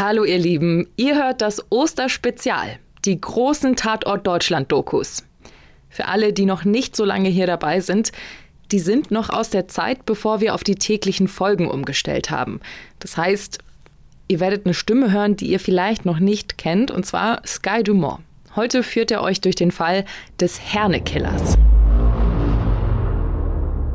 Hallo ihr Lieben, ihr hört das Osterspezial, die großen Tatort Deutschland Dokus. Für alle, die noch nicht so lange hier dabei sind, die sind noch aus der Zeit, bevor wir auf die täglichen Folgen umgestellt haben. Das heißt, ihr werdet eine Stimme hören, die ihr vielleicht noch nicht kennt, und zwar Sky Dumont. Heute führt er euch durch den Fall des Herne-Killers.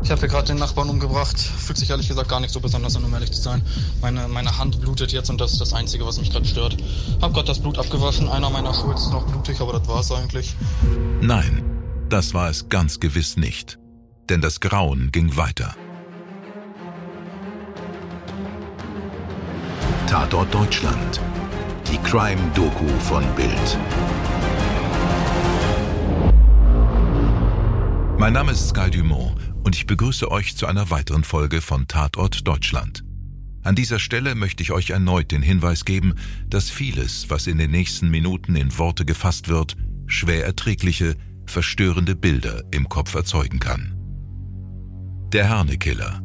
Ich habe hier gerade den Nachbarn umgebracht. Fühlt sich ehrlich gesagt gar nicht so besonders an, um ehrlich zu sein. Meine, meine Hand blutet jetzt und das ist das Einzige, was mich gerade stört. Hab gerade das Blut abgewaschen. Einer meiner Schuhe ist noch blutig, aber das war's eigentlich. Nein, das war es ganz gewiss nicht. Denn das Grauen ging weiter. Tatort Deutschland. Die Crime-Doku von Bild. Mein Name ist Sky Dumont und ich begrüße euch zu einer weiteren Folge von Tatort Deutschland. An dieser Stelle möchte ich euch erneut den Hinweis geben, dass vieles, was in den nächsten Minuten in Worte gefasst wird, schwer erträgliche, verstörende Bilder im Kopf erzeugen kann. Der Herne-Killer.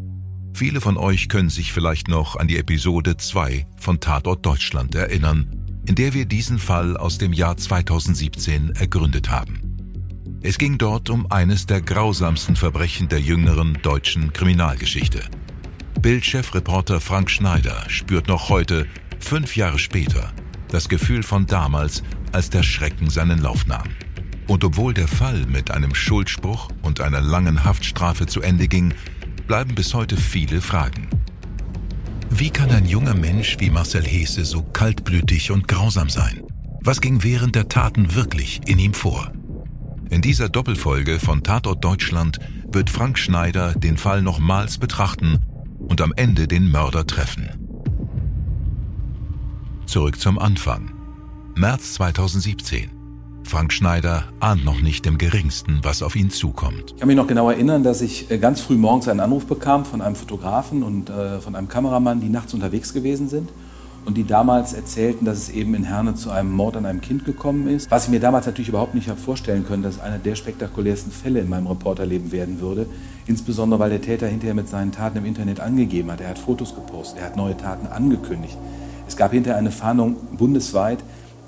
Viele von euch können sich vielleicht noch an die Episode 2 von Tatort Deutschland erinnern, in der wir diesen Fall aus dem Jahr 2017 ergründet haben. Es ging dort um eines der grausamsten Verbrechen der jüngeren deutschen Kriminalgeschichte. Bildchefreporter Frank Schneider spürt noch heute, fünf Jahre später, das Gefühl von damals, als der Schrecken seinen Lauf nahm. Und obwohl der Fall mit einem Schuldspruch und einer langen Haftstrafe zu Ende ging, bleiben bis heute viele Fragen. Wie kann ein junger Mensch wie Marcel Hesse so kaltblütig und grausam sein? Was ging während der Taten wirklich in ihm vor? In dieser Doppelfolge von Tatort Deutschland wird Frank Schneider den Fall nochmals betrachten und am Ende den Mörder treffen. Zurück zum Anfang. März 2017. Frank Schneider ahnt noch nicht im geringsten, was auf ihn zukommt. Ich kann mich noch genau erinnern, dass ich äh, ganz früh morgens einen Anruf bekam von einem Fotografen und äh, von einem Kameramann, die nachts unterwegs gewesen sind und die damals erzählten, dass es eben in Herne zu einem Mord an einem Kind gekommen ist. Was ich mir damals natürlich überhaupt nicht habe vorstellen können, dass einer der spektakulärsten Fälle in meinem Reporterleben werden würde. Insbesondere, weil der Täter hinterher mit seinen Taten im Internet angegeben hat. Er hat Fotos gepostet, er hat neue Taten angekündigt. Es gab hinterher eine Fahndung bundesweit,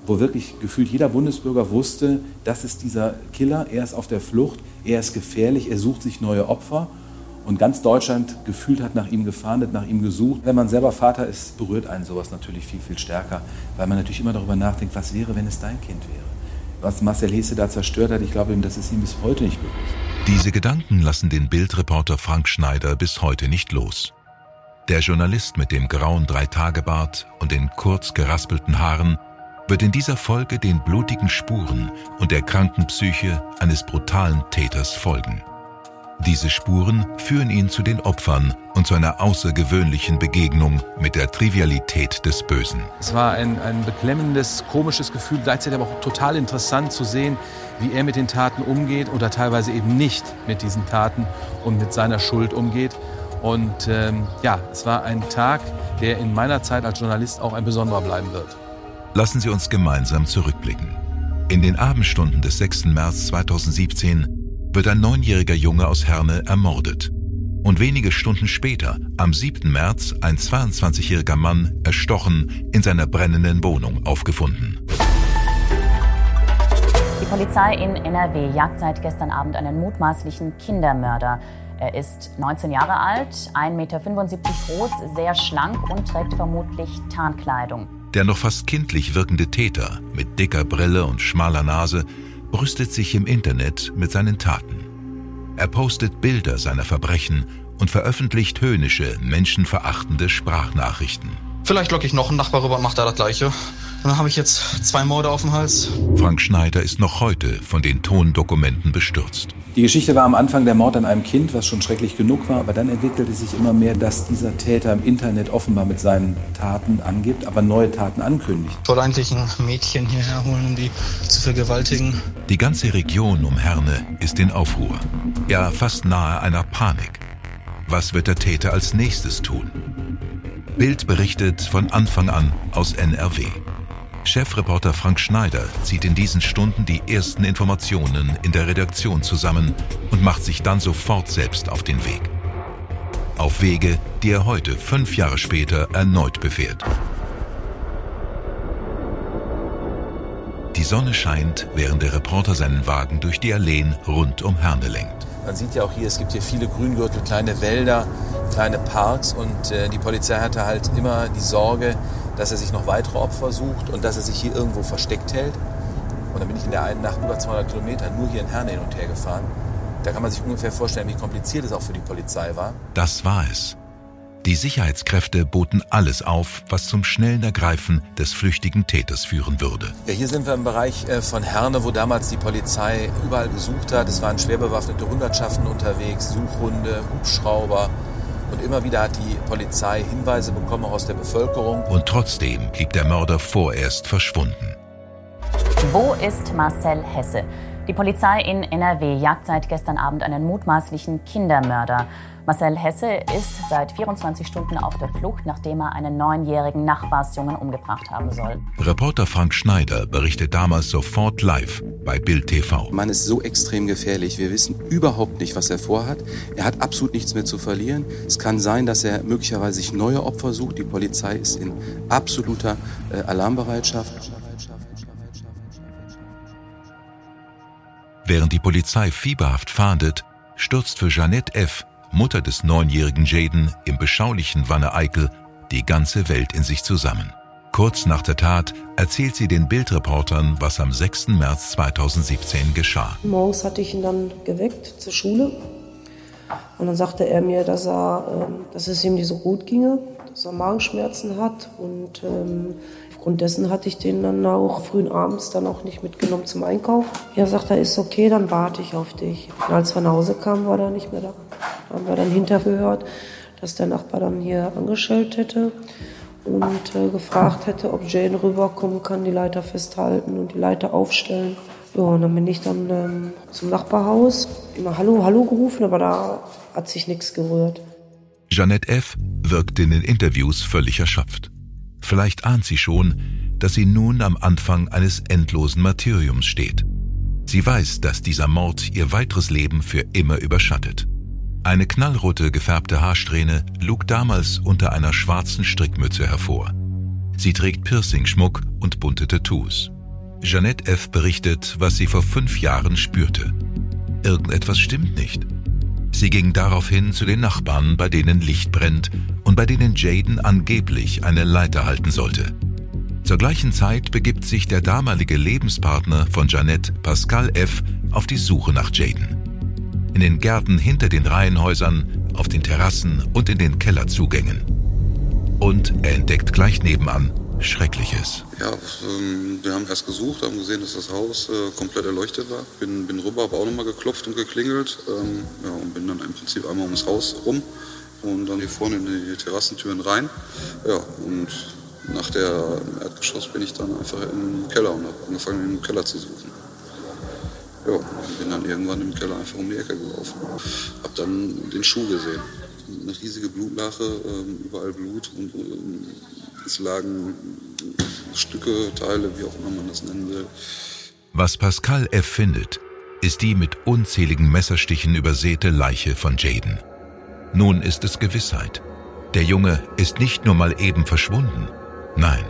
wo wirklich gefühlt jeder Bundesbürger wusste, das ist dieser Killer, er ist auf der Flucht, er ist gefährlich, er sucht sich neue Opfer und ganz Deutschland gefühlt hat nach ihm gefahndet, nach ihm gesucht. Wenn man selber Vater ist, berührt einen sowas natürlich viel, viel stärker, weil man natürlich immer darüber nachdenkt, was wäre, wenn es dein Kind wäre. Was Marcel Hesse da zerstört hat, ich glaube ihm, das ist ihm bis heute nicht bewusst. Diese Gedanken lassen den Bildreporter Frank Schneider bis heute nicht los. Der Journalist mit dem grauen Dreitagebart und den kurz geraspelten Haaren wird in dieser Folge den blutigen Spuren und der kranken Psyche eines brutalen Täters folgen. Diese Spuren führen ihn zu den Opfern und zu einer außergewöhnlichen Begegnung mit der Trivialität des Bösen. Es war ein, ein beklemmendes, komisches Gefühl, gleichzeitig aber auch total interessant zu sehen, wie er mit den Taten umgeht oder teilweise eben nicht mit diesen Taten und mit seiner Schuld umgeht. Und ähm, ja, es war ein Tag, der in meiner Zeit als Journalist auch ein besonderer bleiben wird. Lassen Sie uns gemeinsam zurückblicken. In den Abendstunden des 6. März 2017 wird ein neunjähriger Junge aus Herne ermordet. Und wenige Stunden später, am 7. März, ein 22-jähriger Mann erstochen in seiner brennenden Wohnung aufgefunden. Die Polizei in NRW jagt seit gestern Abend einen mutmaßlichen Kindermörder. Er ist 19 Jahre alt, 1,75 Meter groß, sehr schlank und trägt vermutlich Tarnkleidung. Der noch fast kindlich wirkende Täter mit dicker Brille und schmaler Nase brüstet sich im Internet mit seinen Taten. Er postet Bilder seiner Verbrechen und veröffentlicht höhnische, menschenverachtende Sprachnachrichten. Vielleicht locke ich noch einen Nachbar rüber und mache da das Gleiche. Dann habe ich jetzt zwei Morde auf dem Hals. Frank Schneider ist noch heute von den Tondokumenten bestürzt. Die Geschichte war am Anfang der Mord an einem Kind, was schon schrecklich genug war, aber dann entwickelte sich immer mehr, dass dieser Täter im Internet offenbar mit seinen Taten angibt, aber neue Taten ankündigt. Ich wollte eigentlich ein Mädchen hierher holen, um die zu vergewaltigen. Die ganze Region um Herne ist in Aufruhr. Ja, fast nahe einer Panik. Was wird der Täter als nächstes tun? Bild berichtet von Anfang an aus NRW. Chefreporter Frank Schneider zieht in diesen Stunden die ersten Informationen in der Redaktion zusammen und macht sich dann sofort selbst auf den Weg. Auf Wege, die er heute, fünf Jahre später, erneut befährt. Die Sonne scheint, während der Reporter seinen Wagen durch die Alleen rund um Herne lenkt. Man sieht ja auch hier, es gibt hier viele Grüngürtel, kleine Wälder, kleine Parks und äh, die Polizei hatte halt immer die Sorge, dass er sich noch weitere Opfer sucht und dass er sich hier irgendwo versteckt hält. Und dann bin ich in der einen Nacht über 200 Kilometer nur hier in Herne hin und her gefahren. Da kann man sich ungefähr vorstellen, wie kompliziert es auch für die Polizei war. Das war es. Die Sicherheitskräfte boten alles auf, was zum schnellen Ergreifen des flüchtigen Täters führen würde. Ja, hier sind wir im Bereich äh, von Herne, wo damals die Polizei überall gesucht hat. Es waren schwer bewaffnete Hundertschaften unterwegs, Suchhunde, Hubschrauber. Und immer wieder hat die Polizei Hinweise bekommen, auch aus der Bevölkerung. Und trotzdem blieb der Mörder vorerst verschwunden. Wo ist Marcel Hesse? Die Polizei in NRW jagt seit gestern Abend einen mutmaßlichen Kindermörder. Marcel Hesse ist seit 24 Stunden auf der Flucht, nachdem er einen neunjährigen Nachbarsjungen umgebracht haben soll. Reporter Frank Schneider berichtet damals sofort live bei Bild TV. Mann ist so extrem gefährlich. Wir wissen überhaupt nicht, was er vorhat. Er hat absolut nichts mehr zu verlieren. Es kann sein, dass er möglicherweise sich neue Opfer sucht. Die Polizei ist in absoluter äh, Alarmbereitschaft. Während die Polizei fieberhaft fahndet, stürzt für Jeanette F., Mutter des neunjährigen Jaden, im beschaulichen Wanne-Eickel die ganze Welt in sich zusammen. Kurz nach der Tat erzählt sie den Bildreportern, was am 6. März 2017 geschah. Morgens hatte ich ihn dann geweckt zur Schule. Und dann sagte er mir, dass, er, ähm, dass es ihm nicht so gut ginge, dass er Magenschmerzen hat. Und ähm, aufgrund dessen hatte ich den dann auch frühen abends dann auch nicht mitgenommen zum Einkauf. Er sagt, er ist okay, dann warte ich auf dich. Und als wir nach Hause kamen, war er nicht mehr da. Da haben wir dann hintergehört, dass der Nachbar dann hier angestellt hätte und äh, gefragt hätte, ob Jane rüberkommen kann, die Leiter festhalten und die Leiter aufstellen. Ja, und dann bin ich dann ähm, zum Nachbarhaus, immer Hallo, Hallo gerufen, aber da hat sich nichts gerührt. Jeanette F. wirkt in den Interviews völlig erschöpft. Vielleicht ahnt sie schon, dass sie nun am Anfang eines endlosen Martyriums steht. Sie weiß, dass dieser Mord ihr weiteres Leben für immer überschattet. Eine knallrote gefärbte Haarsträhne lugt damals unter einer schwarzen Strickmütze hervor. Sie trägt Piercing-Schmuck und bunte Tattoos. Jeanette F. berichtet, was sie vor fünf Jahren spürte. Irgendetwas stimmt nicht. Sie ging daraufhin zu den Nachbarn, bei denen Licht brennt und bei denen Jaden angeblich eine Leiter halten sollte. Zur gleichen Zeit begibt sich der damalige Lebenspartner von Jeanette, Pascal F., auf die Suche nach Jaden in den Gärten hinter den Reihenhäusern, auf den Terrassen und in den Kellerzugängen. Und er entdeckt gleich nebenan Schreckliches. Ja, ähm, wir haben erst gesucht, haben gesehen, dass das Haus äh, komplett erleuchtet war. Bin, bin rüber, habe auch nochmal geklopft und geklingelt ähm, ja, und bin dann im Prinzip einmal ums Haus rum und dann hier vorne in die Terrassentüren rein. Ja, und nach der Erdgeschoss bin ich dann einfach im Keller und habe angefangen, im Keller zu suchen. Ja, bin dann irgendwann im Keller einfach um die Ecke gelaufen. Hab dann den Schuh gesehen. Eine riesige Blutlache, ähm, überall Blut und es lagen Stücke, Teile, wie auch immer man das nennen will. Was Pascal F. findet, ist die mit unzähligen Messerstichen übersäte Leiche von Jaden. Nun ist es Gewissheit. Der Junge ist nicht nur mal eben verschwunden. Nein,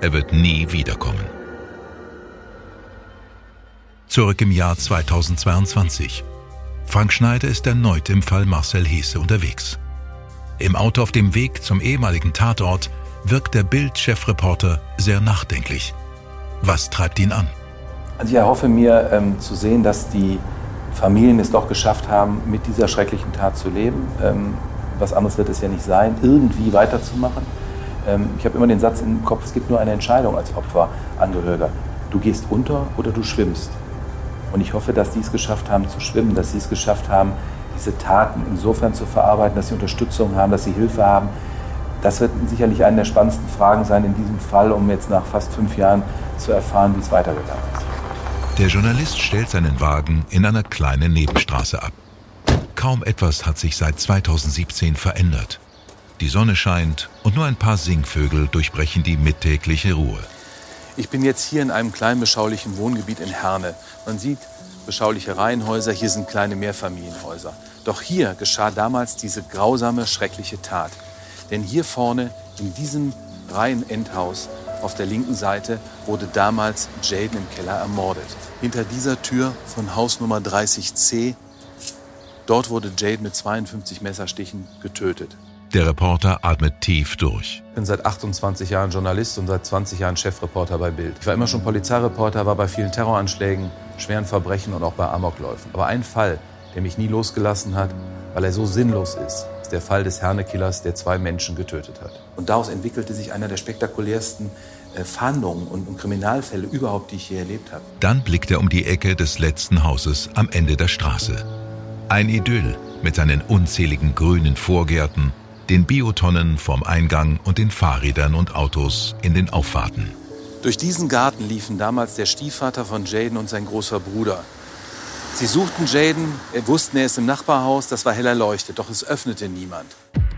er wird nie wiederkommen. Zurück im Jahr 2022. Frank Schneider ist erneut im Fall Marcel Hesse unterwegs. Im Auto auf dem Weg zum ehemaligen Tatort wirkt der Bild-Chefreporter sehr nachdenklich. Was treibt ihn an? Also ich erhoffe mir ähm, zu sehen, dass die Familien es doch geschafft haben, mit dieser schrecklichen Tat zu leben. Ähm, was anderes wird es ja nicht sein, irgendwie weiterzumachen. Ähm, ich habe immer den Satz im Kopf, es gibt nur eine Entscheidung als Opferangehöriger. Du gehst unter oder du schwimmst. Und ich hoffe, dass sie es geschafft haben zu schwimmen, dass sie es geschafft haben, diese Taten insofern zu verarbeiten, dass sie Unterstützung haben, dass sie Hilfe haben. Das wird sicherlich eine der spannendsten Fragen sein in diesem Fall, um jetzt nach fast fünf Jahren zu erfahren, wie es weitergegangen ist. Der Journalist stellt seinen Wagen in einer kleinen Nebenstraße ab. Kaum etwas hat sich seit 2017 verändert. Die Sonne scheint und nur ein paar Singvögel durchbrechen die mittägliche Ruhe. Ich bin jetzt hier in einem kleinen beschaulichen Wohngebiet in Herne. Man sieht beschauliche Reihenhäuser, hier sind kleine Mehrfamilienhäuser. Doch hier geschah damals diese grausame, schreckliche Tat. Denn hier vorne in diesem Reihenendhaus Auf der linken Seite wurde damals Jaden im Keller ermordet. Hinter dieser Tür von Haus Nummer 30c, dort wurde Jaden mit 52 Messerstichen getötet. Der Reporter atmet tief durch. Ich bin seit 28 Jahren Journalist und seit 20 Jahren Chefreporter bei Bild. Ich war immer schon Polizeireporter, war bei vielen Terroranschlägen, schweren Verbrechen und auch bei Amokläufen. Aber ein Fall, der mich nie losgelassen hat, weil er so sinnlos ist, ist der Fall des Herne-Killers, der zwei Menschen getötet hat. Und daraus entwickelte sich einer der spektakulärsten äh, Fahndungen und, und Kriminalfälle überhaupt, die ich je erlebt habe. Dann blickt er um die Ecke des letzten Hauses am Ende der Straße. Ein Idyll mit seinen unzähligen grünen Vorgärten, den Biotonnen vorm Eingang und den Fahrrädern und Autos in den Auffahrten. Durch diesen Garten liefen damals der Stiefvater von Jaden und sein großer Bruder. Sie suchten Jaden, wussten, er ist im Nachbarhaus, das war hell erleuchtet, doch es öffnete niemand.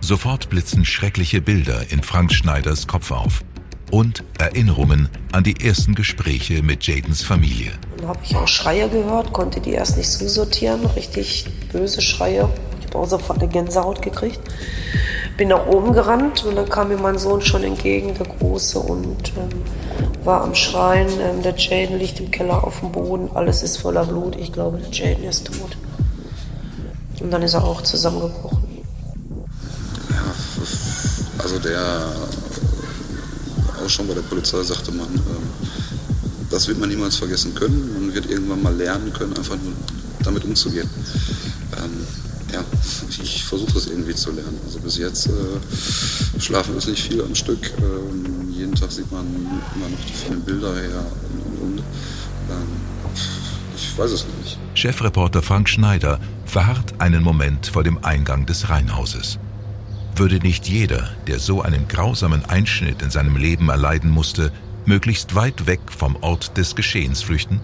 Sofort blitzen schreckliche Bilder in Frank Schneiders Kopf auf. Und Erinnerungen an die ersten Gespräche mit Jadens Familie. Dann habe ich auch Schreie gehört, konnte die erst nicht zusortieren, richtig böse Schreie. Auch sofort eine Gänsehaut gekriegt. Bin nach oben gerannt und dann kam mir mein Sohn schon entgegen, der Große, und ähm, war am Schreien. Ähm, der Jaden liegt im Keller auf dem Boden, alles ist voller Blut. Ich glaube, der Jaden ist tot. Und dann ist er auch zusammengebrochen. Ja, also der auch schon bei der Polizei sagte man, ähm, das wird man niemals vergessen können. Man wird irgendwann mal lernen können, einfach nur damit umzugehen. Ich versuche das irgendwie zu lernen. Also bis jetzt äh, schlafen ist nicht viel am Stück. Ähm, jeden Tag sieht man immer noch die vielen Bilder her und, und, und. Ähm, ich weiß es nicht. Chefreporter Frank Schneider verharrt einen Moment vor dem Eingang des Reihenhauses. Würde nicht jeder, der so einen grausamen Einschnitt in seinem Leben erleiden musste, möglichst weit weg vom Ort des Geschehens flüchten?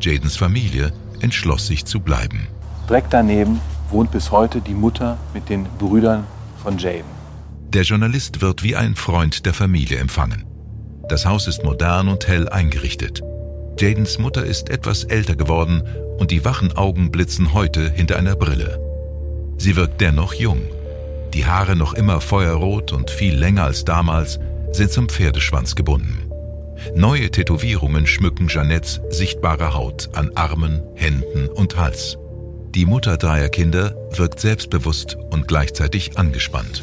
Jadens Familie entschloss sich zu bleiben. Direkt daneben wohnt bis heute die Mutter mit den Brüdern von Jaden. Der Journalist wird wie ein Freund der Familie empfangen. Das Haus ist modern und hell eingerichtet. Jadens Mutter ist etwas älter geworden und die wachen Augen blitzen heute hinter einer Brille. Sie wirkt dennoch jung. Die Haare noch immer feuerrot und viel länger als damals sind zum Pferdeschwanz gebunden. Neue Tätowierungen schmücken Jeanettes sichtbare Haut an Armen, Händen und Hals. Die Mutter dreier Kinder wirkt selbstbewusst und gleichzeitig angespannt.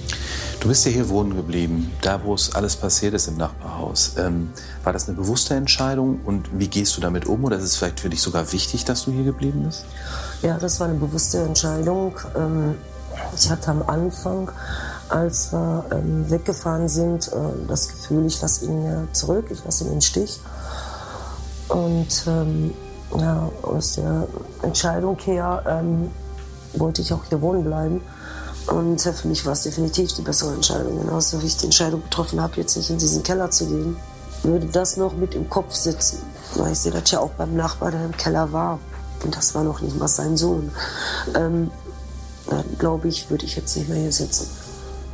Du bist ja hier wohnen geblieben, da wo es alles passiert ist im Nachbarhaus. Ähm, war das eine bewusste Entscheidung und wie gehst du damit um? Oder ist es vielleicht für dich sogar wichtig, dass du hier geblieben bist? Ja, das war eine bewusste Entscheidung. Ähm, ich hatte am Anfang, als wir ähm, weggefahren sind, äh, das Gefühl, ich lasse ihn zurück, ich lasse ihn in den Stich. Und ähm, ja, aus der Entscheidung her ähm, wollte ich auch hier wohnen bleiben. Und für mich war es definitiv die bessere Entscheidung. Genauso wie ich die Entscheidung getroffen habe, jetzt nicht in diesen Keller zu gehen, würde das noch mit im Kopf sitzen. Weil ich sehe das ja auch beim Nachbar, der im Keller war. Und das war noch nicht mal sein Sohn. Ähm, dann glaube ich, würde ich jetzt nicht mehr hier sitzen.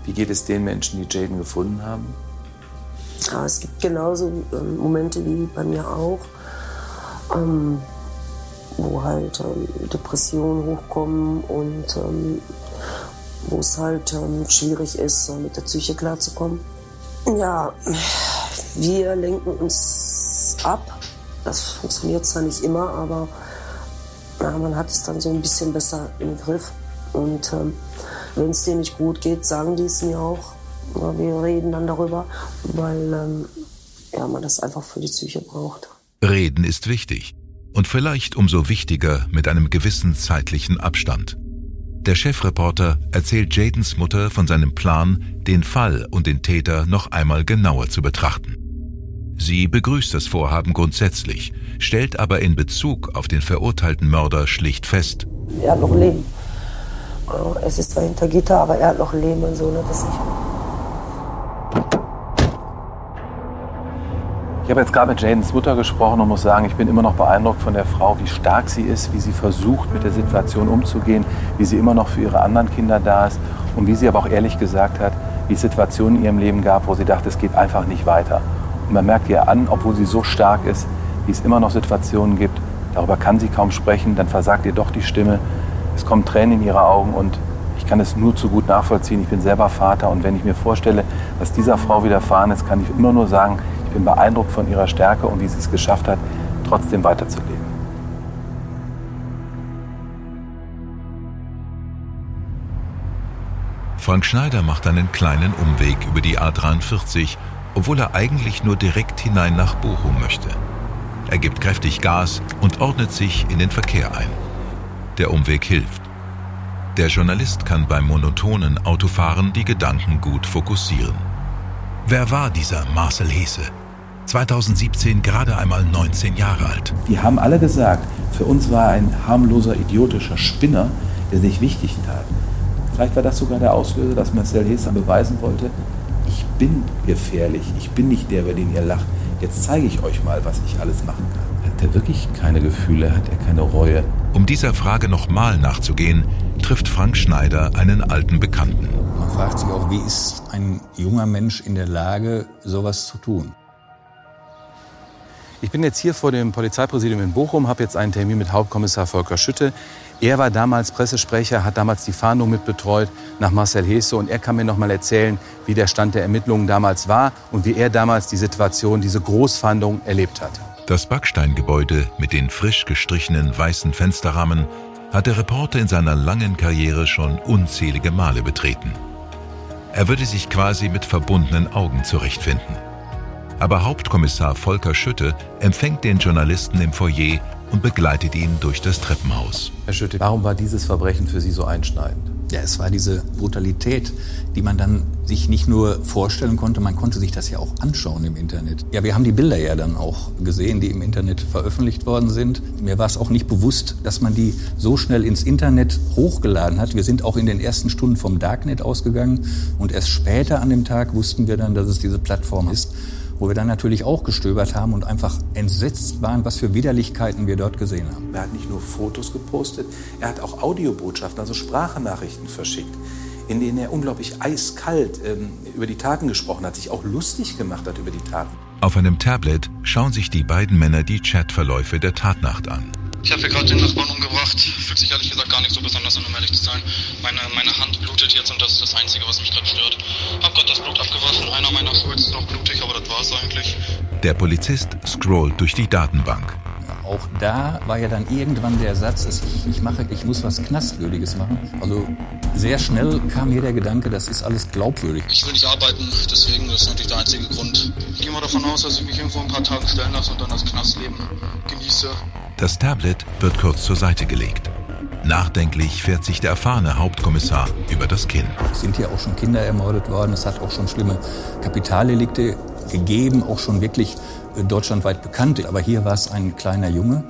Wie geht es den Menschen, die Jaden gefunden haben? Ja, es gibt genauso ähm, Momente wie bei mir auch ähm, wo halt ähm, Depressionen hochkommen und ähm, wo es halt ähm, schwierig ist, mit der Psyche klarzukommen. Ja, wir lenken uns ab. Das funktioniert zwar nicht immer, aber na, man hat es dann so ein bisschen besser im Griff. Und ähm, wenn es denen nicht gut geht, sagen die es mir auch. Ja, wir reden dann darüber, weil ähm, ja, man das einfach für die Psyche braucht. Reden ist wichtig und vielleicht umso wichtiger mit einem gewissen zeitlichen Abstand. Der Chefreporter erzählt Jadens Mutter von seinem Plan, den Fall und den Täter noch einmal genauer zu betrachten. Sie begrüßt das Vorhaben grundsätzlich, stellt aber in Bezug auf den verurteilten Mörder schlicht fest. Er hat noch Leben. Es ist zwar hinter Gitter, aber er hat noch Leben und so, ne? das nicht. Ich habe jetzt gerade mit Jadens Mutter gesprochen und muss sagen, ich bin immer noch beeindruckt von der Frau, wie stark sie ist, wie sie versucht, mit der Situation umzugehen, wie sie immer noch für ihre anderen Kinder da ist und wie sie aber auch ehrlich gesagt hat, wie es Situationen in ihrem Leben gab, wo sie dachte, es geht einfach nicht weiter. Und man merkt ihr an, obwohl sie so stark ist, wie es immer noch Situationen gibt, darüber kann sie kaum sprechen, dann versagt ihr doch die Stimme, es kommen Tränen in ihre Augen und ich kann es nur zu gut nachvollziehen. Ich bin selber Vater und wenn ich mir vorstelle, was dieser Frau widerfahren ist, kann ich immer nur sagen, bin beeindruckt von ihrer Stärke und wie sie es geschafft hat, trotzdem weiterzuleben. Frank Schneider macht einen kleinen Umweg über die A43, obwohl er eigentlich nur direkt hinein nach Bochum möchte. Er gibt kräftig Gas und ordnet sich in den Verkehr ein. Der Umweg hilft. Der Journalist kann beim monotonen Autofahren die Gedanken gut fokussieren. Wer war dieser Marcel Hese? 2017 gerade einmal 19 Jahre alt. Die haben alle gesagt, für uns war er ein harmloser, idiotischer Spinner, der sich wichtig tat. Vielleicht war das sogar der Auslöser, dass Marcel Hester beweisen wollte, ich bin gefährlich, ich bin nicht der, über den ihr lacht. Jetzt zeige ich euch mal, was ich alles machen kann. Hat er wirklich keine Gefühle, hat er keine Reue? Um dieser Frage nochmal nachzugehen, trifft Frank Schneider einen alten Bekannten. Man fragt sich auch, wie ist ein junger Mensch in der Lage, sowas zu tun? Ich bin jetzt hier vor dem Polizeipräsidium in Bochum, habe jetzt einen Termin mit Hauptkommissar Volker Schütte. Er war damals Pressesprecher, hat damals die Fahndung mitbetreut nach Marcel Hesse und er kann mir noch mal erzählen, wie der Stand der Ermittlungen damals war und wie er damals die Situation, diese Großfahndung erlebt hat. Das Backsteingebäude mit den frisch gestrichenen weißen Fensterrahmen hat der Reporter in seiner langen Karriere schon unzählige Male betreten. Er würde sich quasi mit verbundenen Augen zurechtfinden. Aber Hauptkommissar Volker Schütte empfängt den Journalisten im Foyer und begleitet ihn durch das Treppenhaus. Herr Schütte, warum war dieses Verbrechen für Sie so einschneidend? Ja, es war diese Brutalität, die man dann sich nicht nur vorstellen konnte, man konnte sich das ja auch anschauen im Internet. Ja, wir haben die Bilder ja dann auch gesehen, die im Internet veröffentlicht worden sind. Mir war es auch nicht bewusst, dass man die so schnell ins Internet hochgeladen hat. Wir sind auch in den ersten Stunden vom Darknet ausgegangen und erst später an dem Tag wussten wir dann, dass es diese Plattform ist wo wir dann natürlich auch gestöbert haben und einfach entsetzt waren, was für Widerlichkeiten wir dort gesehen haben. Er hat nicht nur Fotos gepostet, er hat auch Audiobotschaften, also Sprachnachrichten verschickt, in denen er unglaublich eiskalt ähm, über die Taten gesprochen hat, sich auch lustig gemacht hat über die Taten. Auf einem Tablet schauen sich die beiden Männer die Chatverläufe der Tatnacht an. Ich habe hier gerade den Nachbarn umgebracht. Fühlt sich ehrlich gesagt gar nicht so besonders an, um ehrlich zu sein. Meine, meine Hand blutet jetzt und das ist das Einzige, was mich gerade stört. Hab gerade das Blut abgewaschen. Einer meiner Schulz ist noch blutig, aber das war's eigentlich. Der Polizist scrollt durch die Datenbank. Auch da war ja dann irgendwann der Satz, ich, ich mache, ich muss was Knastwürdiges machen. Also sehr schnell kam mir der Gedanke, das ist alles glaubwürdig. Ich will nicht arbeiten, deswegen ist natürlich der einzige Grund. Ich gehe mal davon aus, dass ich mich irgendwo ein paar Tage stellen lasse und dann das Knastleben genieße. Das Tablet wird kurz zur Seite gelegt. Nachdenklich fährt sich der erfahrene Hauptkommissar über das Kinn. Es sind hier auch schon Kinder ermordet worden. Es hat auch schon schlimme Kapitaldelikte gegeben, auch schon wirklich äh, deutschlandweit bekannte. Aber hier war es ein kleiner Junge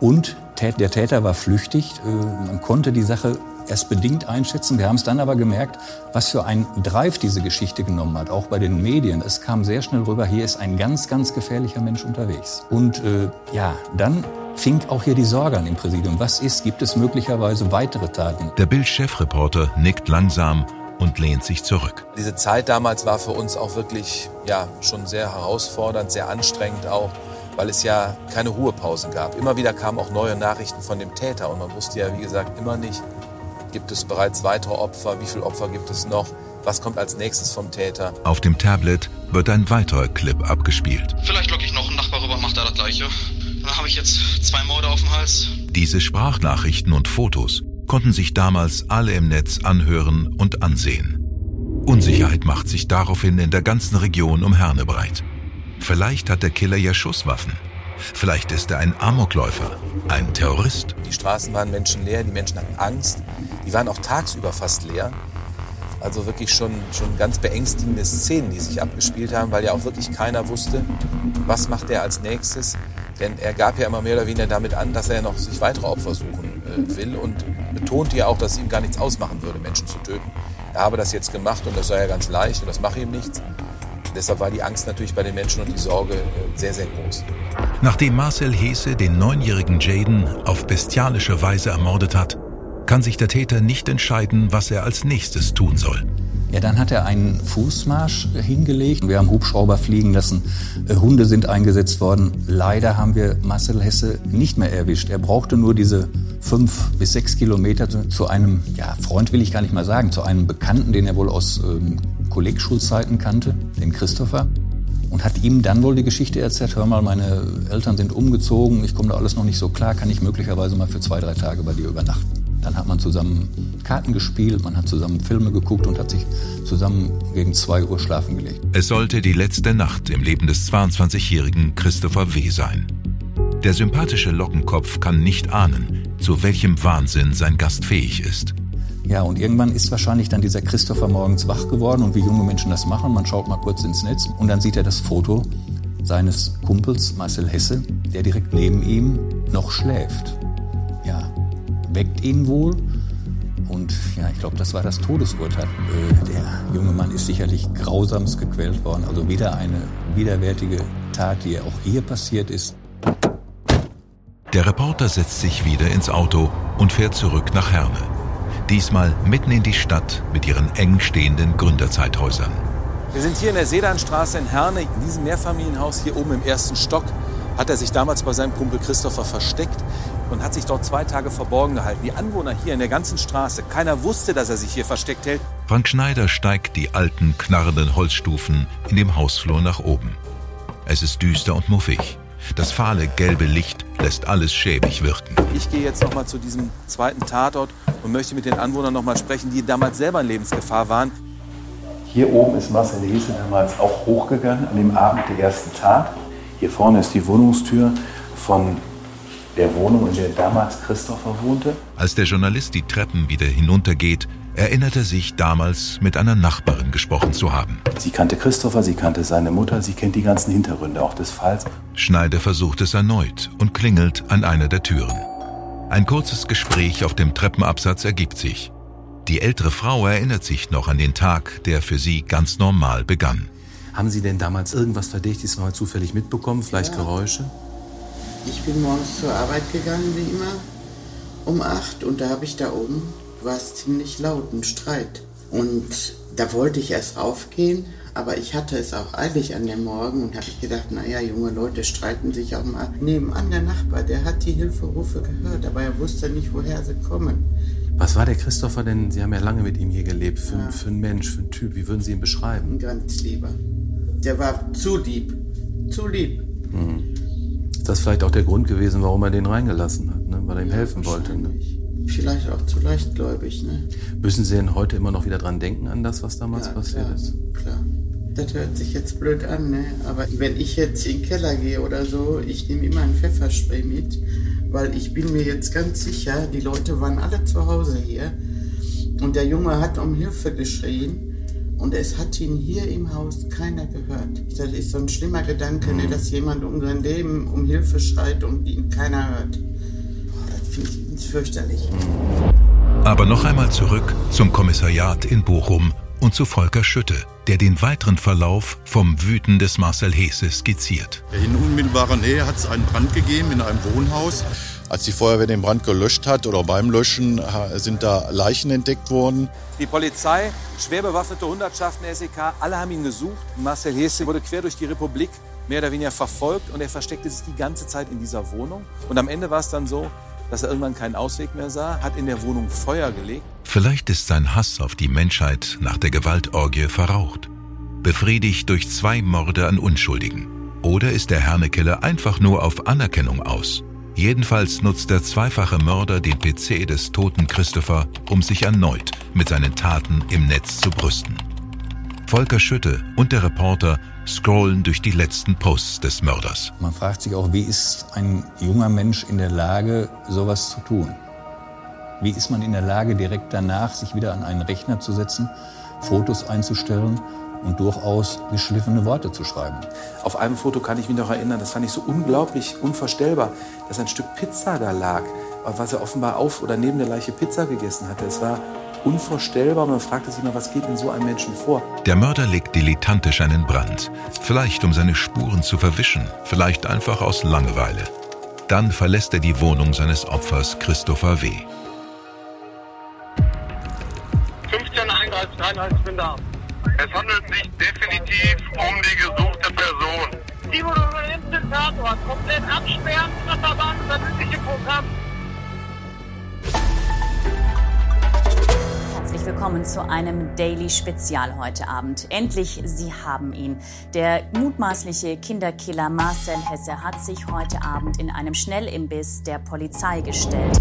und der Täter war flüchtig. Äh, man konnte die Sache erst bedingt einschätzen. Wir haben es dann aber gemerkt, was für ein Drive diese Geschichte genommen hat, auch bei den Medien. Es kam sehr schnell rüber, hier ist ein ganz, ganz gefährlicher Mensch unterwegs. Und äh, ja, dann fing auch hier die Sorge an im Präsidium. Was ist? Gibt es möglicherweise weitere Taten? Der Bild-Chefreporter nickt langsam und lehnt sich zurück. Diese Zeit damals war für uns auch wirklich ja, schon sehr herausfordernd, sehr anstrengend auch, weil es ja keine Ruhepausen gab. Immer wieder kamen auch neue Nachrichten von dem Täter und man wusste ja, wie gesagt, immer nicht, gibt es bereits weitere Opfer, wie viele Opfer gibt es noch, was kommt als nächstes vom Täter. Auf dem Tablet wird ein weiterer Clip abgespielt. Vielleicht locke ich noch einen Nachbar rüber, macht er das gleiche. Dann habe ich jetzt zwei Morde auf dem Hals. Diese Sprachnachrichten und Fotos konnten sich damals alle im Netz anhören und ansehen. Unsicherheit macht sich daraufhin in der ganzen Region um Herne breit. Vielleicht hat der Killer ja Schusswaffen. Vielleicht ist er ein Amokläufer, ein Terrorist. Die Straßen waren menschenleer, die Menschen hatten Angst. Die waren auch tagsüber fast leer. Also wirklich schon, schon ganz beängstigende Szenen, die sich abgespielt haben, weil ja auch wirklich keiner wusste, was macht er als nächstes. Denn er gab ja immer mehr oder weniger damit an, dass er noch sich weitere Opfer suchen will und betonte ja auch, dass es ihm gar nichts ausmachen würde, Menschen zu töten. Er habe das jetzt gemacht und das sei ja ganz leicht und das mache ihm nichts. Deshalb war die Angst natürlich bei den Menschen und die Sorge äh, sehr, sehr groß. Nachdem Marcel Hese den neunjährigen Jaden auf bestialische Weise ermordet hat, kann sich der Täter nicht entscheiden, was er als nächstes tun soll. Ja, dann hat er einen Fußmarsch hingelegt. Wir haben Hubschrauber fliegen lassen. Äh, Hunde sind eingesetzt worden. Leider haben wir Marcel Hesse nicht mehr erwischt. Er brauchte nur diese fünf bis sechs Kilometer zu einem, ja, Freund will ich gar nicht mal sagen, zu einem Bekannten, den er wohl aus ähm, Kollegschulzeiten kannte, den Christopher. und hat ihm dann wohl die Geschichte erzählt, hör mal, meine Eltern sind umgezogen, ich komme da alles noch nicht so klar, kann ich möglicherweise mal für zwei, drei Tage bei dir übernachten. Dann hat man zusammen Karten gespielt, man hat zusammen Filme geguckt und hat sich zusammen gegen zwei Uhr schlafen gelegt. Es sollte die letzte Nacht im Leben des 22-jährigen Christopher W. sein. Der sympathische Lockenkopf kann nicht ahnen, zu welchem Wahnsinn sein Gast fähig ist. Ja, und irgendwann ist wahrscheinlich dann dieser Christopher morgens wach geworden und wie junge Menschen das machen, man schaut mal kurz ins Netz und dann sieht er das Foto seines Kumpels Marcel Hesse, der direkt neben ihm noch schläft. Ja, weckt ihn wohl und ja, ich glaube, das war das Todesurteil. Äh, der junge Mann ist sicherlich grausamst gequält worden, also wieder eine widerwärtige Tat, die auch hier passiert ist. Der Reporter setzt sich wieder ins Auto und fährt zurück nach Herne. Diesmal mitten in die Stadt mit ihren eng stehenden Gründerzeithäusern. Wir sind hier in der Sedanstraße in Herne. In diesem Mehrfamilienhaus hier oben im ersten Stock hat er sich damals bei seinem Kumpel Christopher versteckt und hat sich dort zwei Tage verborgen gehalten. Die Anwohner hier in der ganzen Straße, keiner wusste, dass er sich hier versteckt hält. Frank Schneider steigt die alten, knarrenden Holzstufen in dem Hausflur nach oben. Es ist düster und muffig. Das fahle gelbe Licht lässt alles schäbig wirken. Ich gehe jetzt noch mal zu diesem zweiten Tatort und möchte mit den Anwohnern noch mal sprechen, die damals selber in Lebensgefahr waren. Hier oben ist Marcel Hese damals auch hochgegangen an dem Abend der ersten Tat. Hier vorne ist die Wohnungstür von der Wohnung, in der damals Christopher wohnte. Als der Journalist die Treppen wieder hinuntergeht, erinnert er sich damals mit einer Nachbarin gesprochen zu haben. Sie kannte Christopher, sie kannte seine Mutter, sie kennt die ganzen Hintergründe auch des Falls. Schneider versucht es erneut und klingelt an einer der Türen. Ein kurzes Gespräch auf dem Treppenabsatz ergibt sich. Die ältere Frau erinnert sich noch an den Tag, der für sie ganz normal begann. Haben Sie denn damals irgendwas Verdächtiges mal zufällig mitbekommen? Vielleicht ja. Geräusche? Ich bin morgens zur Arbeit gegangen, wie immer, um acht. Und da habe ich da oben, war es ziemlich laut, ein Streit. Und da wollte ich erst raufgehen, aber ich hatte es auch eilig an dem Morgen und habe ich gedacht, naja, junge Leute streiten sich auch mal. Nebenan der Nachbar, der hat die Hilferufe gehört, aber er wusste nicht, woher sie kommen. Was war der Christopher denn? Sie haben ja lange mit ihm hier gelebt. Für, ja. für einen Mensch, für einen Typ, wie würden Sie ihn beschreiben? Ein ganz lieber. Der war zu lieb. Zu lieb. Mhm. Ist das vielleicht auch der Grund gewesen, warum er den reingelassen hat, ne? weil er ihm ja, helfen wollte? Ne? Vielleicht auch zu leichtgläubig. Ne? Müssen Sie denn heute immer noch wieder dran denken, an das, was damals ja, passiert klar, ist? Klar. Das hört sich jetzt blöd an, ne? aber wenn ich jetzt in den Keller gehe oder so, ich nehme immer ein Pfefferspray mit, weil ich bin mir jetzt ganz sicher, die Leute waren alle zu Hause hier und der Junge hat um Hilfe geschrien und es hat ihn hier im Haus keiner gehört. Das ist so ein schlimmer Gedanke, ne, dass jemand um sein Leben um Hilfe schreit und ihn keiner hört. Ich fürchterlich. Aber noch einmal zurück zum Kommissariat in Bochum und zu Volker Schütte, der den weiteren Verlauf vom Wüten des Marcel Hesse skizziert. In unmittelbarer Nähe hat es einen Brand gegeben in einem Wohnhaus. Als die Feuerwehr den Brand gelöscht hat oder beim Löschen sind da Leichen entdeckt worden. Die Polizei, schwer bewaffnete Hundertschaften der SEK, alle haben ihn gesucht. Marcel Hesse wurde quer durch die Republik mehr oder weniger verfolgt und er versteckte sich die ganze Zeit in dieser Wohnung. Und am Ende war es dann so, dass er irgendwann keinen Ausweg mehr sah, hat in der Wohnung Feuer gelegt. Vielleicht ist sein Hass auf die Menschheit nach der Gewaltorgie verraucht. Befriedigt durch zwei Morde an Unschuldigen. Oder ist der Hernekiller einfach nur auf Anerkennung aus? Jedenfalls nutzt der zweifache Mörder den PC des toten Christopher, um sich erneut mit seinen Taten im Netz zu brüsten. Volker Schütte und der Reporter scrollen durch die letzten Posts des Mörders. Man fragt sich auch, wie ist ein junger Mensch in der Lage, sowas zu tun? Wie ist man in der Lage, direkt danach sich wieder an einen Rechner zu setzen, Fotos einzustellen und durchaus geschliffene Worte zu schreiben. Auf einem Foto kann ich mich noch erinnern, das fand ich so unglaublich unvorstellbar, dass ein Stück Pizza da lag, was er offenbar auf oder neben der Leiche Pizza gegessen hatte. Es war unvorstellbar. Man fragte sich mal, was geht in so einem Menschen vor? Der Mörder legt dilettantisch einen Brand. Vielleicht um seine Spuren zu verwischen, vielleicht einfach aus Langeweile. Dann verlässt er die Wohnung seines Opfers Christopher W. 15.31 ich bin da. Es handelt sich definitiv um die gesuchte Person. Die wurde übernimmt den Tatort. Komplett absperren, das übliche Programm. Herzlich willkommen zu einem Daily Spezial heute Abend. Endlich, Sie haben ihn. Der mutmaßliche Kinderkiller Marcel Hesse hat sich heute Abend in einem Schnellimbiss der Polizei gestellt.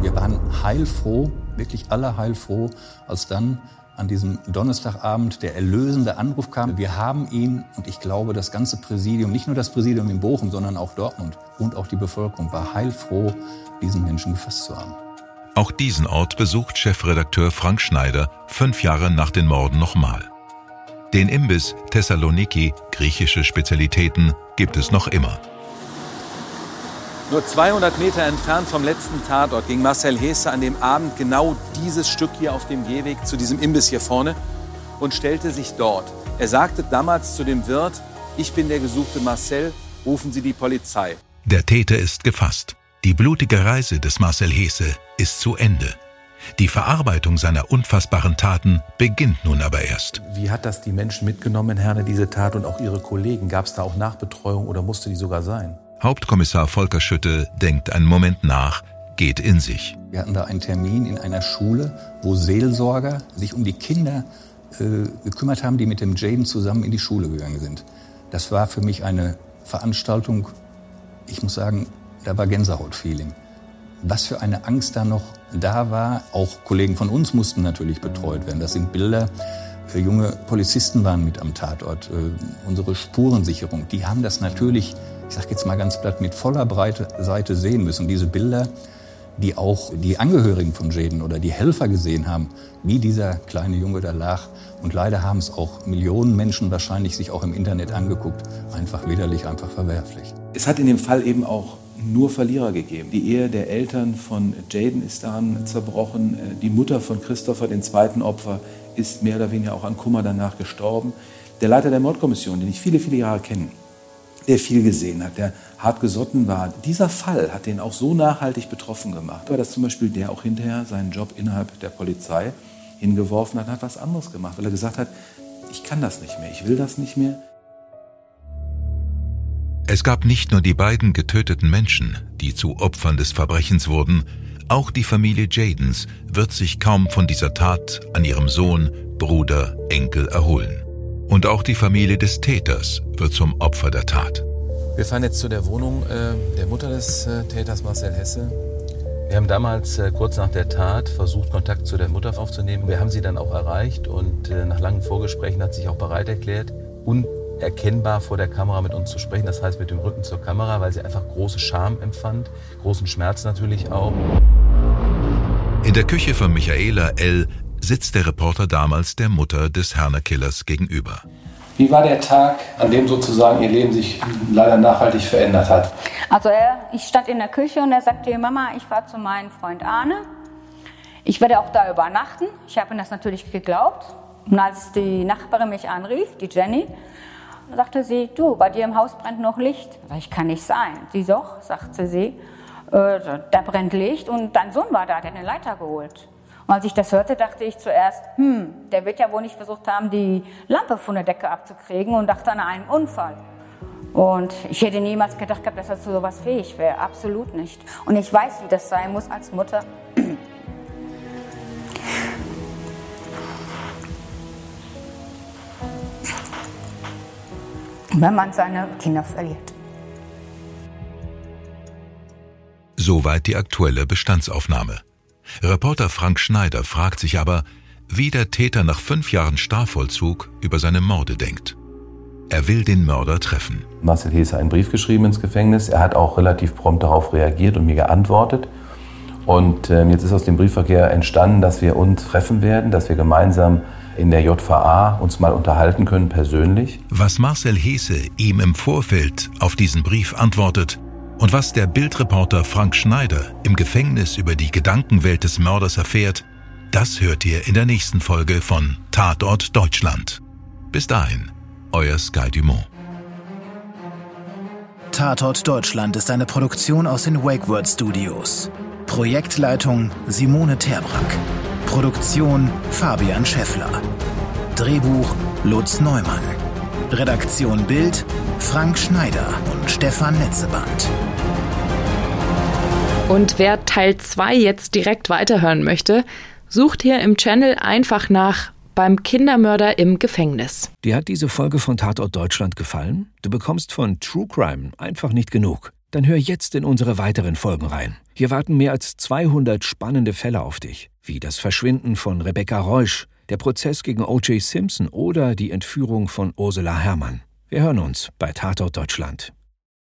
Wir waren heilfroh, wirklich alle heilfroh, als dann an diesem Donnerstagabend der erlösende Anruf kam. Wir haben ihn und ich glaube, das ganze Präsidium, nicht nur das Präsidium in Bochum, sondern auch Dortmund und auch die Bevölkerung war heilfroh, diesen Menschen gefasst zu haben. Auch diesen Ort besucht Chefredakteur Frank Schneider fünf Jahre nach den Morden nochmal. Den Imbiss Thessaloniki, griechische Spezialitäten, gibt es noch immer. Nur 200 Meter entfernt vom letzten Tatort ging Marcel Hesse an dem Abend genau dieses Stück hier auf dem Gehweg zu diesem Imbiss hier vorne und stellte sich dort. Er sagte damals zu dem Wirt, ich bin der gesuchte Marcel, rufen Sie die Polizei. Der Täter ist gefasst. Die blutige Reise des Marcel Hesse ist zu Ende. Die Verarbeitung seiner unfassbaren Taten beginnt nun aber erst. Wie hat das die Menschen mitgenommen, Herne, diese Tat und auch ihre Kollegen? Gab es da auch Nachbetreuung oder musste die sogar sein? Hauptkommissar Volker Schütte denkt einen Moment nach, geht in sich. Wir hatten da einen Termin in einer Schule, wo Seelsorger sich um die Kinder äh, gekümmert haben, die mit dem Jaden zusammen in die Schule gegangen sind. Das war für mich eine Veranstaltung, ich muss sagen, da war Gänsehautfeeling. Was für eine Angst da noch da war. Auch Kollegen von uns mussten natürlich betreut werden. Das sind Bilder. Äh, junge Polizisten waren mit am Tatort. Äh, unsere Spurensicherung, die haben das natürlich ich sage jetzt mal ganz platt, mit voller Breite Seite sehen müssen. Diese Bilder, die auch die Angehörigen von Jaden oder die Helfer gesehen haben, wie dieser kleine Junge da lag. Und leider haben es auch Millionen Menschen wahrscheinlich sich auch im Internet angeguckt. Einfach widerlich, einfach verwerflich. Es hat in dem Fall eben auch nur Verlierer gegeben. Die Ehe der Eltern von Jaden ist daran zerbrochen. Die Mutter von Christopher, den zweiten Opfer, ist mehr oder weniger auch an Kummer danach gestorben. Der Leiter der Mordkommission, den ich viele, viele Jahre kenne, der viel gesehen hat, der hart gesotten war. Dieser Fall hat den auch so nachhaltig betroffen gemacht, weil das zum Beispiel der auch hinterher seinen Job innerhalb der Polizei hingeworfen hat, hat was anderes gemacht, weil er gesagt hat, ich kann das nicht mehr, ich will das nicht mehr. Es gab nicht nur die beiden getöteten Menschen, die zu Opfern des Verbrechens wurden, auch die Familie Jadens wird sich kaum von dieser Tat an ihrem Sohn, Bruder, Enkel erholen. Und auch die Familie des Täters wird zum Opfer der Tat. Wir fahren jetzt zu der Wohnung äh, der Mutter des äh, Täters Marcel Hesse. Wir haben damals äh, kurz nach der Tat versucht, Kontakt zu der Mutter aufzunehmen. Wir haben sie dann auch erreicht und äh, nach langen Vorgesprächen hat sie sich auch bereit erklärt, unerkennbar vor der Kamera mit uns zu sprechen. Das heißt mit dem Rücken zur Kamera, weil sie einfach große Scham empfand, großen Schmerz natürlich auch. In der Küche von Michaela L sitzt der Reporter damals der Mutter des Herner-Killers gegenüber. Wie war der Tag, an dem sozusagen Ihr Leben sich leider nachhaltig verändert hat? Also er, ich stand in der Küche und er sagte, Mama, ich fahre zu meinem Freund Arne. Ich werde auch da übernachten. Ich habe ihm das natürlich geglaubt. Und als die Nachbarin mich anrief, die Jenny, sagte sie, du, bei dir im Haus brennt noch Licht. Ich kann nicht sein. Sie doch, sagte sie, äh, da brennt Licht und dein Sohn war da, der hat eine Leiter geholt. Und als ich das hörte, dachte ich zuerst, hm, der wird ja wohl nicht versucht haben, die Lampe von der Decke abzukriegen und dachte an einen Unfall. Und ich hätte niemals gedacht gehabt, dass er zu sowas fähig wäre. Absolut nicht. Und ich weiß, wie das sein muss als Mutter. Wenn man seine Kinder verliert. Soweit die aktuelle Bestandsaufnahme. Reporter Frank Schneider fragt sich aber, wie der Täter nach fünf Jahren Strafvollzug über seine Morde denkt. Er will den Mörder treffen. Marcel Hesse hat einen Brief geschrieben ins Gefängnis. Er hat auch relativ prompt darauf reagiert und mir geantwortet. Und äh, jetzt ist aus dem Briefverkehr entstanden, dass wir uns treffen werden, dass wir gemeinsam in der JVA uns mal unterhalten können persönlich. Was Marcel Hesse ihm im Vorfeld auf diesen Brief antwortet, und was der Bildreporter Frank Schneider im Gefängnis über die Gedankenwelt des Mörders erfährt, das hört ihr in der nächsten Folge von Tatort Deutschland. Bis dahin, euer Sky Dumont. Tatort Deutschland ist eine Produktion aus den WakeWord Studios. Projektleitung Simone Terbrack. Produktion Fabian Scheffler. Drehbuch Lutz Neumann. Redaktion Bild Frank Schneider und Stefan Netzeband. Und wer Teil 2 jetzt direkt weiterhören möchte, Sucht hier im Channel einfach nach beim Kindermörder im Gefängnis. Dir hat diese Folge von Tatort Deutschland gefallen? Du bekommst von True Crime einfach nicht genug. Dann hör jetzt in unsere weiteren Folgen rein. Hier warten mehr als 200 spannende Fälle auf dich, wie das Verschwinden von Rebecca Reusch, der Prozess gegen O.J. Simpson oder die Entführung von Ursula Herrmann. Wir hören uns bei Tatort Deutschland.